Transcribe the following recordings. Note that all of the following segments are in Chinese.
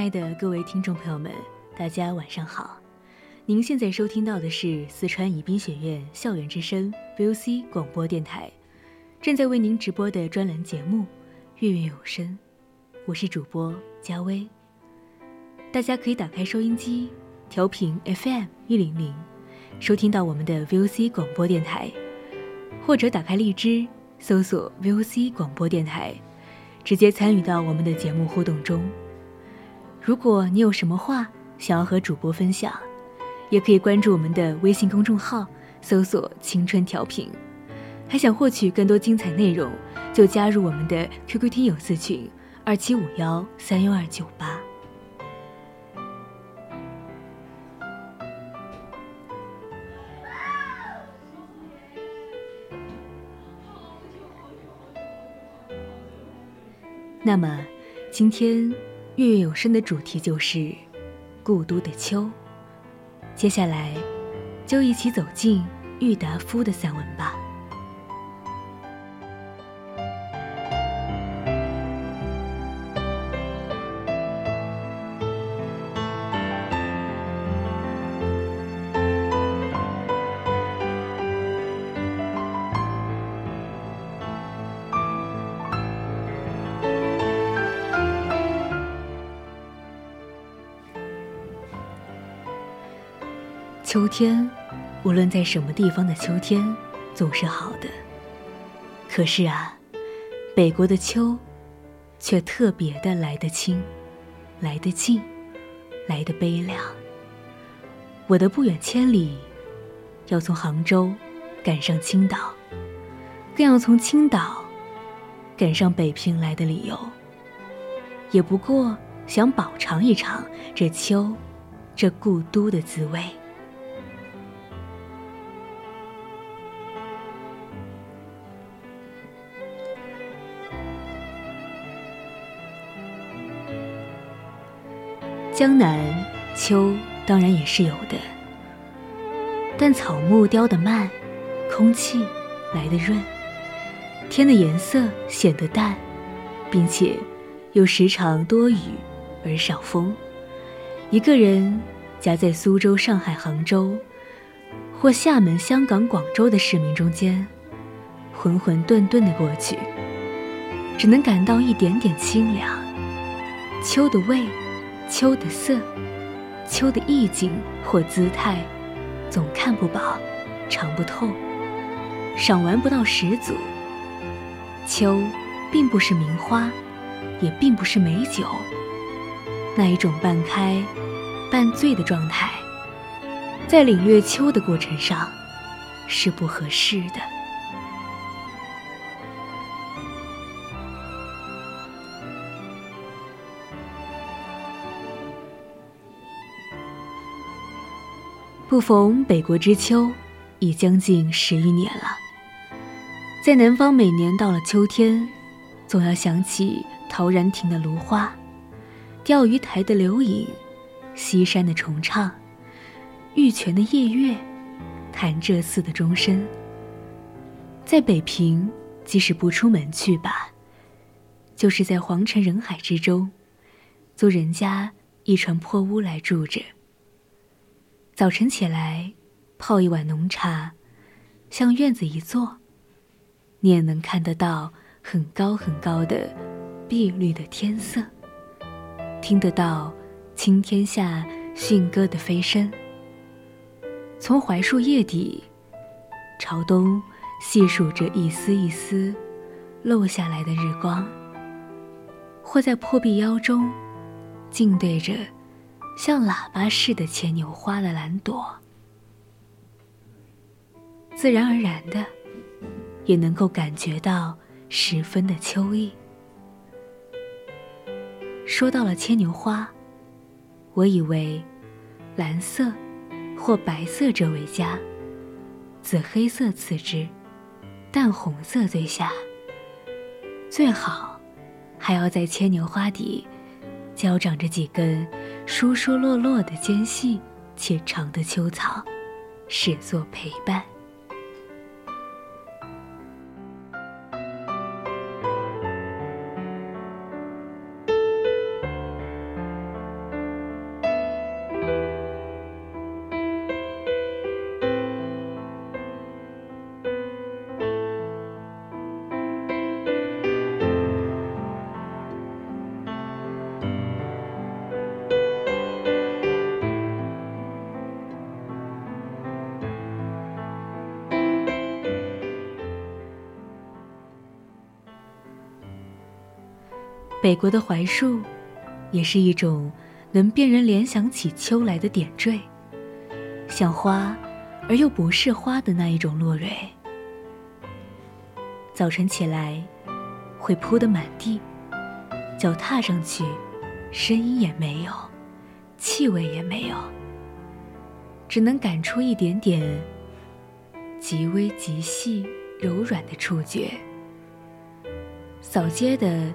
亲爱的各位听众朋友们，大家晚上好。您现在收听到的是四川宜宾学院校园之声 VOC 广播电台，正在为您直播的专栏节目《月月有声》，我是主播佳薇。大家可以打开收音机，调频 FM 一零零，收听到我们的 VOC 广播电台，或者打开荔枝，搜索 VOC 广播电台，直接参与到我们的节目互动中。如果你有什么话想要和主播分享，也可以关注我们的微信公众号，搜索“青春调频”。还想获取更多精彩内容，就加入我们的 QQ 听友四群：二七五幺三幺二九八。那么，今天。月月有声的主题就是故都的秋。接下来，就一起走进郁达夫的散文吧。天，无论在什么地方的秋天，总是好的。可是啊，北国的秋，却特别的来得轻，来得近，来得悲凉。我的不远千里，要从杭州赶上青岛，更要从青岛赶上北平来的理由，也不过想饱尝一尝这秋，这故都的滋味。江南秋当然也是有的，但草木凋得慢，空气来得润，天的颜色显得淡，并且又时常多雨而少风。一个人夹在苏州、上海、杭州，或厦门、香港、广州的市民中间，浑浑沌沌的过去，只能感到一点点清凉。秋的味。秋的色，秋的意境或姿态，总看不饱，尝不透，赏玩不到十足。秋，并不是名花，也并不是美酒，那一种半开、半醉的状态，在领略秋的过程上，是不合适的。不逢北国之秋，已将近十余年了。在南方，每年到了秋天，总要想起陶然亭的芦花，钓鱼台的柳影，西山的重唱，玉泉的夜月，潭柘寺的钟声。在北平，即使不出门去吧，就是在皇城人海之中，租人家一船破屋来住着。早晨起来，泡一碗浓茶，向院子一坐，你也能看得到很高很高的碧绿的天色，听得到青天下驯鸽的飞声。从槐树叶底朝东细数着一丝一丝漏下来的日光，或在破壁腰中静对着。像喇叭似的牵牛花的蓝朵，自然而然的，也能够感觉到十分的秋意。说到了牵牛花，我以为蓝色或白色者为佳，紫黑色次之，淡红色最下。最好还要在牵牛花底交长着几根。疏疏落落的尖细且长的秋草，始作陪伴。北国的槐树，也是一种能辨人联想起秋来的点缀，像花而又不是花的那一种落蕊。早晨起来，会铺得满地，脚踏上去，声音也没有，气味也没有，只能感出一点点极微极细、柔软的触觉。扫街的。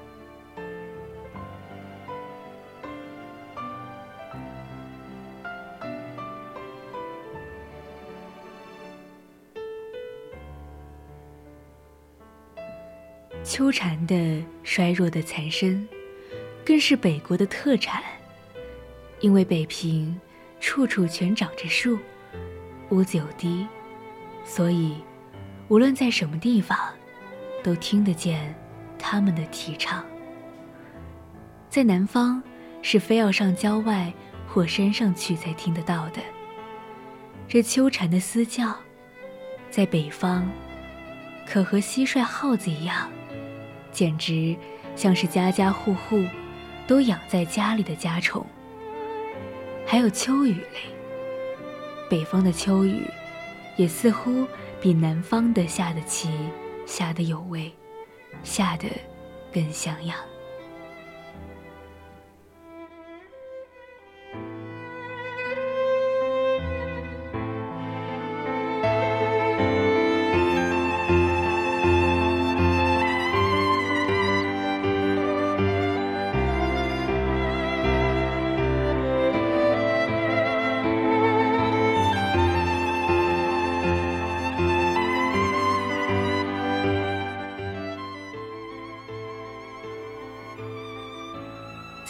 秋蝉的衰弱的残声，更是北国的特产。因为北平处处全长着树，屋子又低，所以无论在什么地方，都听得见他们的啼唱。在南方，是非要上郊外或山上去才听得到的。这秋蝉的嘶叫，在北方，可和蟋蟀、耗子一样。简直像是家家户户都养在家里的家宠。还有秋雨嘞，北方的秋雨也似乎比南方的下得齐，下得有味，下得更像样。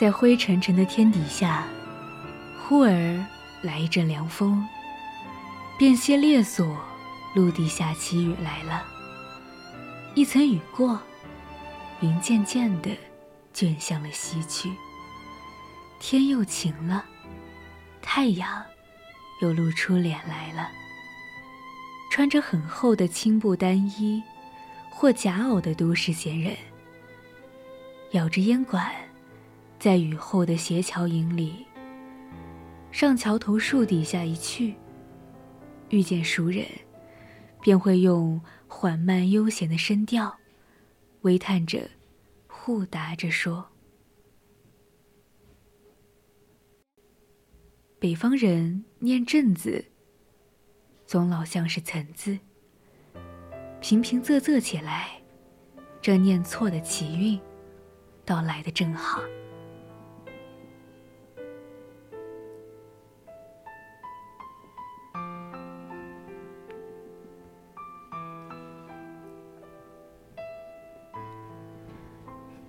在灰沉沉的天底下，忽而来一阵凉风，便歇列索，陆地下起雨来了。一层雨过，云渐渐地卷向了西去，天又晴了，太阳又露出脸来了。穿着很厚的青布单衣或夹袄的都市闲人，咬着烟管。在雨后的斜桥影里，上桥头树底下一去，遇见熟人，便会用缓慢悠闲的声调，微叹着，互答着说：“北方人念镇字，总老像是岑字，平平仄仄起来，这念错的奇韵，倒来的正好。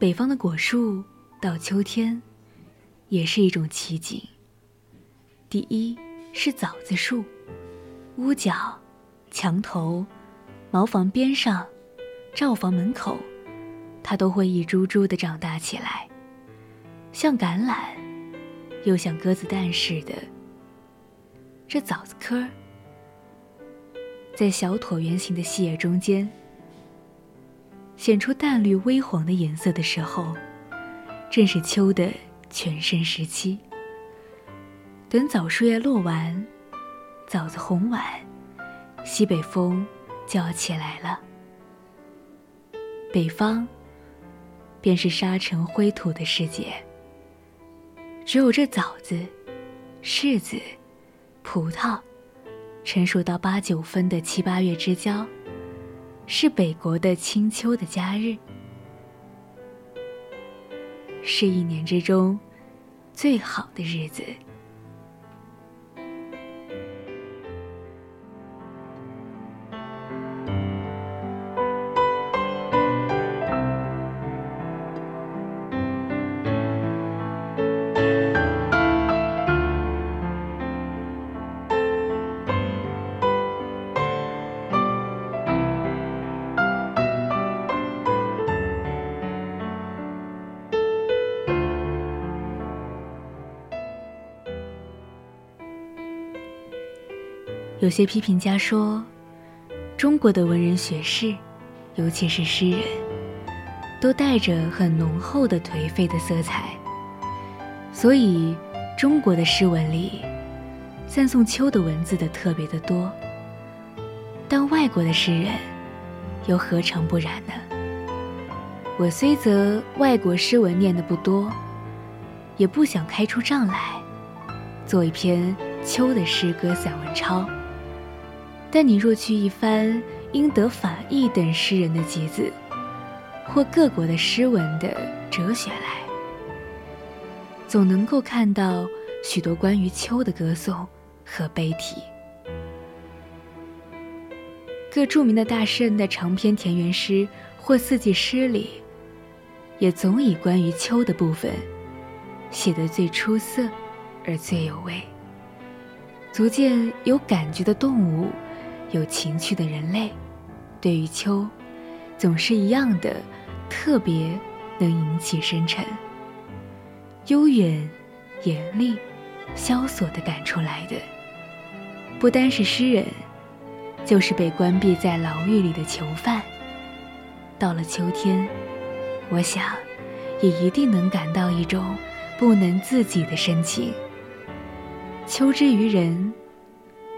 北方的果树到秋天，也是一种奇景。第一是枣子树，屋角、墙头、茅房边上、灶房门口，它都会一株株的长大起来，像橄榄，又像鸽子蛋似的。这枣子棵在小椭圆形的细叶中间。显出淡绿微黄的颜色的时候，正是秋的全盛时期。等枣树叶落完，枣子红完，西北风就要起来了。北方便是沙尘灰土的世界。只有这枣子、柿子、葡萄，成熟到八九分的七八月之交。是北国的清秋的佳日，是一年之中最好的日子。有些批评家说，中国的文人学士，尤其是诗人，都带着很浓厚的颓废的色彩，所以中国的诗文里，赞颂秋的文字的特别的多。但外国的诗人，又何尝不然呢？我虽则外国诗文念的不多，也不想开出账来，做一篇秋的诗歌散文抄。但你若去一番英德法意等诗人的集子，或各国的诗文的哲学来，总能够看到许多关于秋的歌颂和悲题。各著名的大诗人的长篇田园诗或四季诗里，也总以关于秋的部分写得最出色而最有味，足见有感觉的动物。有情趣的人类，对于秋，总是一样的特别能引起深沉、悠远、严厉、萧索的感出来的，不单是诗人，就是被关闭在牢狱里的囚犯。到了秋天，我想，也一定能感到一种不能自己的深情。秋之于人，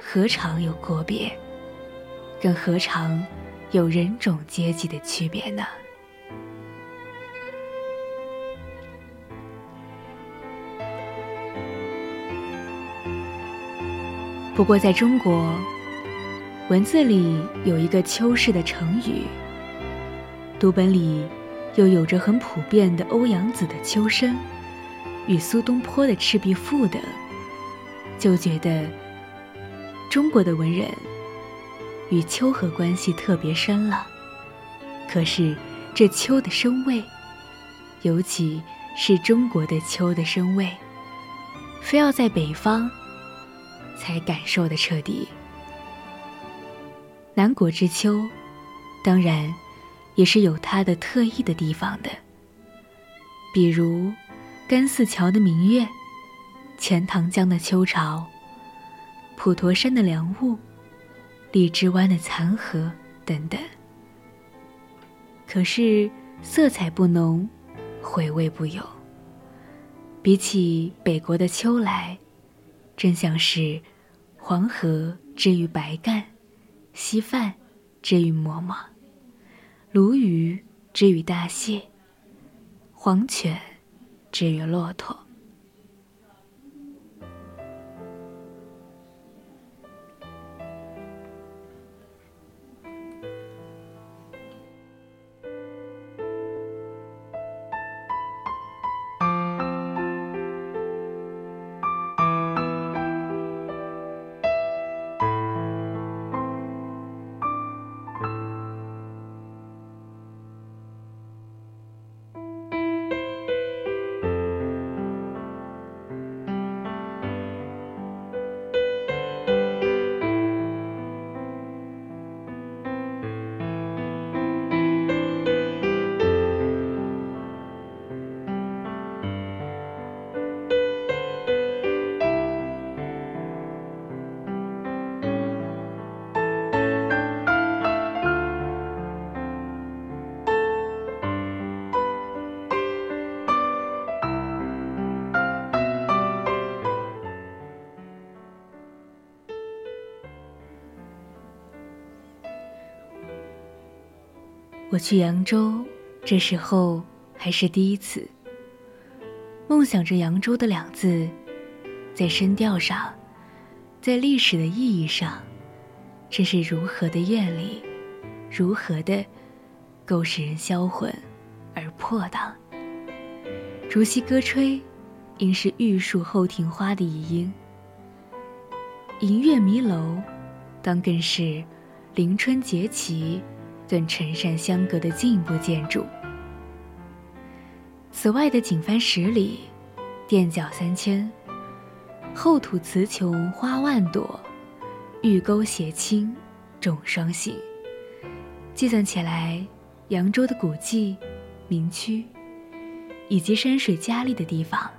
何尝有国别？更何尝有人种阶级的区别呢？不过，在中国，文字里有一个“秋氏”的成语，读本里又有着很普遍的欧阳子的《秋声》与苏东坡的《赤壁赋》等，就觉得中国的文人。与秋和关系特别深了，可是这秋的生味，尤其是中国的秋的生味，非要在北方才感受的彻底。南国之秋，当然也是有它的特异的地方的，比如甘寺桥的明月，钱塘江的秋潮，普陀山的凉雾。荔枝湾的残荷等等，可是色彩不浓，回味不有。比起北国的秋来，正像是黄河之于白干，稀饭之于馍馍，鲈鱼之于大蟹，黄犬之于骆驼。我去扬州，这时候还是第一次。梦想着扬州的两字，在声调上，在历史的意义上，这是如何的艳丽，如何的够使人销魂而破荡。竹溪歌吹，应是玉树后庭花的遗音；银月迷楼，当更是临春节旗。跟辰山相隔的进一步建筑。此外的锦帆十里，垫脚三千，厚土词穷花万朵，玉钩斜青众双行。计算起来，扬州的古迹、名区，以及山水佳丽的地方，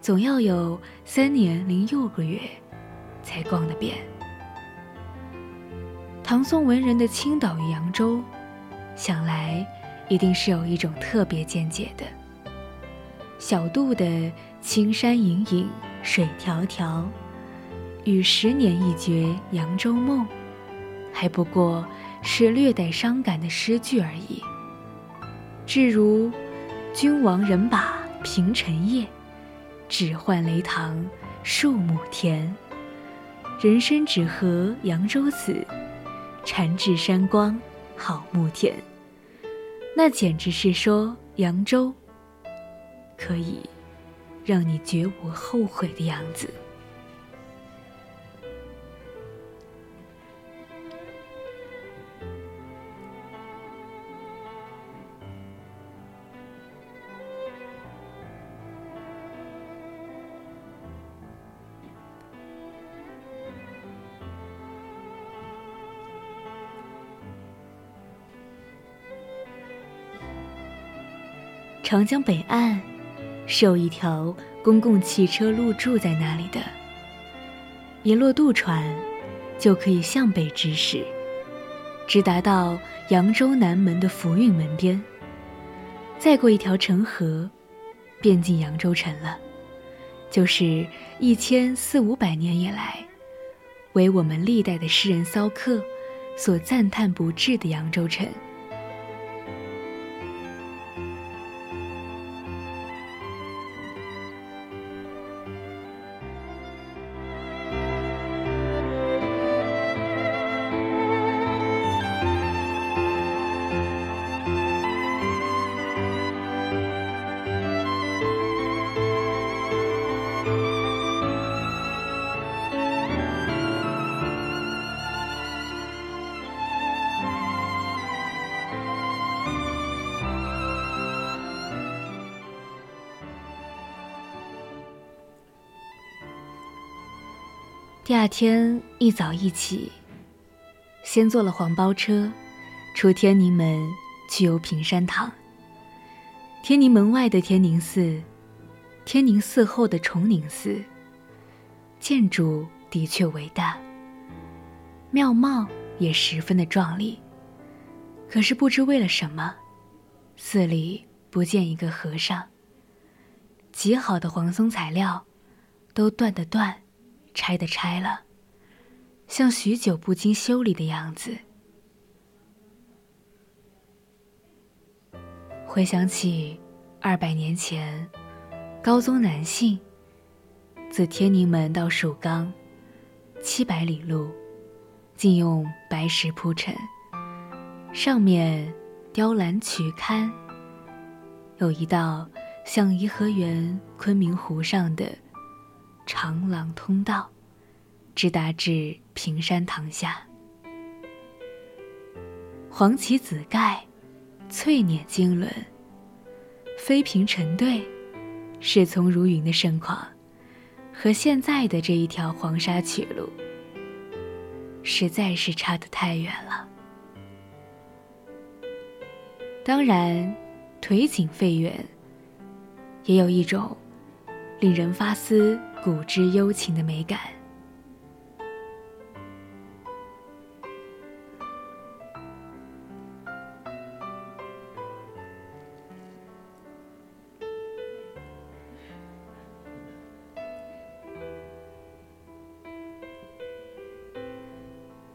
总要有三年零六个月，才逛得遍。唐宋文人的青岛与扬州，想来一定是有一种特别见解的。小杜的“青山隐隐水迢迢，与十年一觉扬州梦”，还不过是略带伤感的诗句而已。至如“君王人把平陈夜，只换雷塘树木田。人生只合扬州子。”禅智山光好牧田，那简直是说扬州可以让你绝无后悔的样子。长江北岸是有一条公共汽车路住在那里的，一落渡船就可以向北直驶，直达到扬州南门的福运门边。再过一条城河，便进扬州城了，就是一千四五百年以来，为我们历代的诗人骚客所赞叹不至的扬州城。第二天一早一起，先坐了黄包车，出天宁门去游平山堂。天宁门外的天宁寺，天宁寺后的崇宁寺，建筑的确伟大，庙貌也十分的壮丽。可是不知为了什么，寺里不见一个和尚。极好的黄松材料，都断的断。拆的拆了，像许久不经修理的样子。回想起二百年前，高宗南信自天宁门到蜀冈，七百里路，竟用白石铺成，上面雕栏曲龛，有一道像颐和园昆明湖上的。长廊通道，直达至平山堂下。黄旗紫盖，翠辇金轮，飞平成对，是从如云的盛况，和现在的这一条黄沙曲路，实在是差得太远了。当然，腿景废远，也有一种令人发思。古之幽情的美感。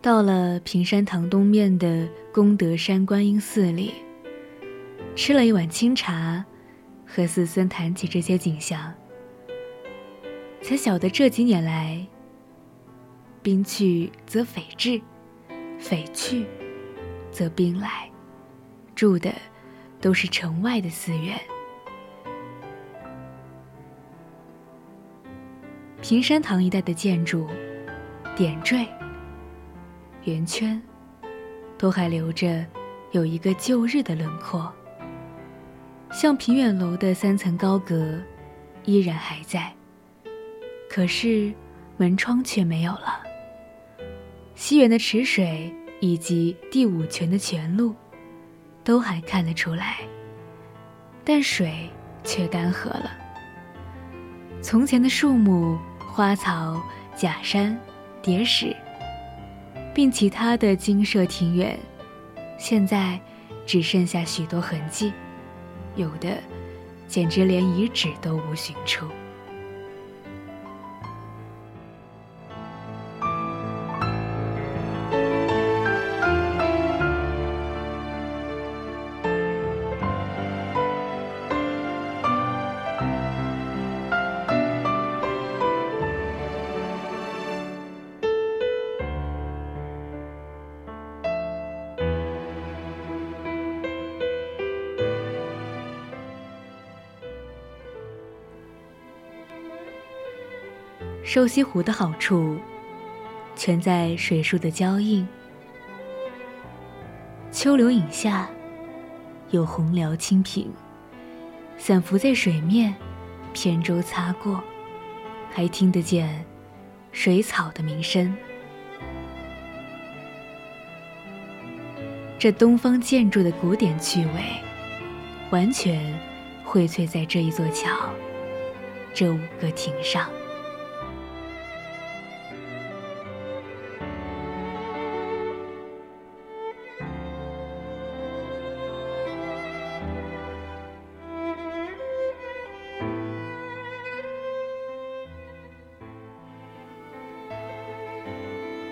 到了平山堂东面的功德山观音寺里，吃了一碗清茶，和四孙谈起这些景象，才晓得这几年来，兵去则匪至，匪去则兵来，住的都是城外的寺院。平山堂一带的建筑，点缀。圆圈，都还留着有一个旧日的轮廓，像平远楼的三层高阁，依然还在。可是门窗却没有了。西园的池水以及第五泉的泉路，都还看得出来，但水却干涸了。从前的树木、花草、假山、叠石。并其他的金舍庭院，现在只剩下许多痕迹，有的简直连遗址都无寻处。瘦西湖的好处，全在水树的娇映。秋流影下，有红蓼清平，散浮在水面，扁舟擦过，还听得见水草的鸣声。这东方建筑的古典趣味，完全荟萃在这一座桥，这五个亭上。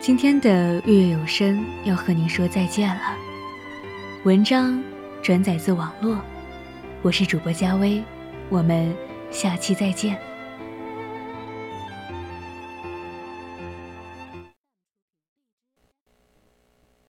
今天的月月有声要和您说再见了。文章转载自网络，我是主播佳薇，我们下期再见。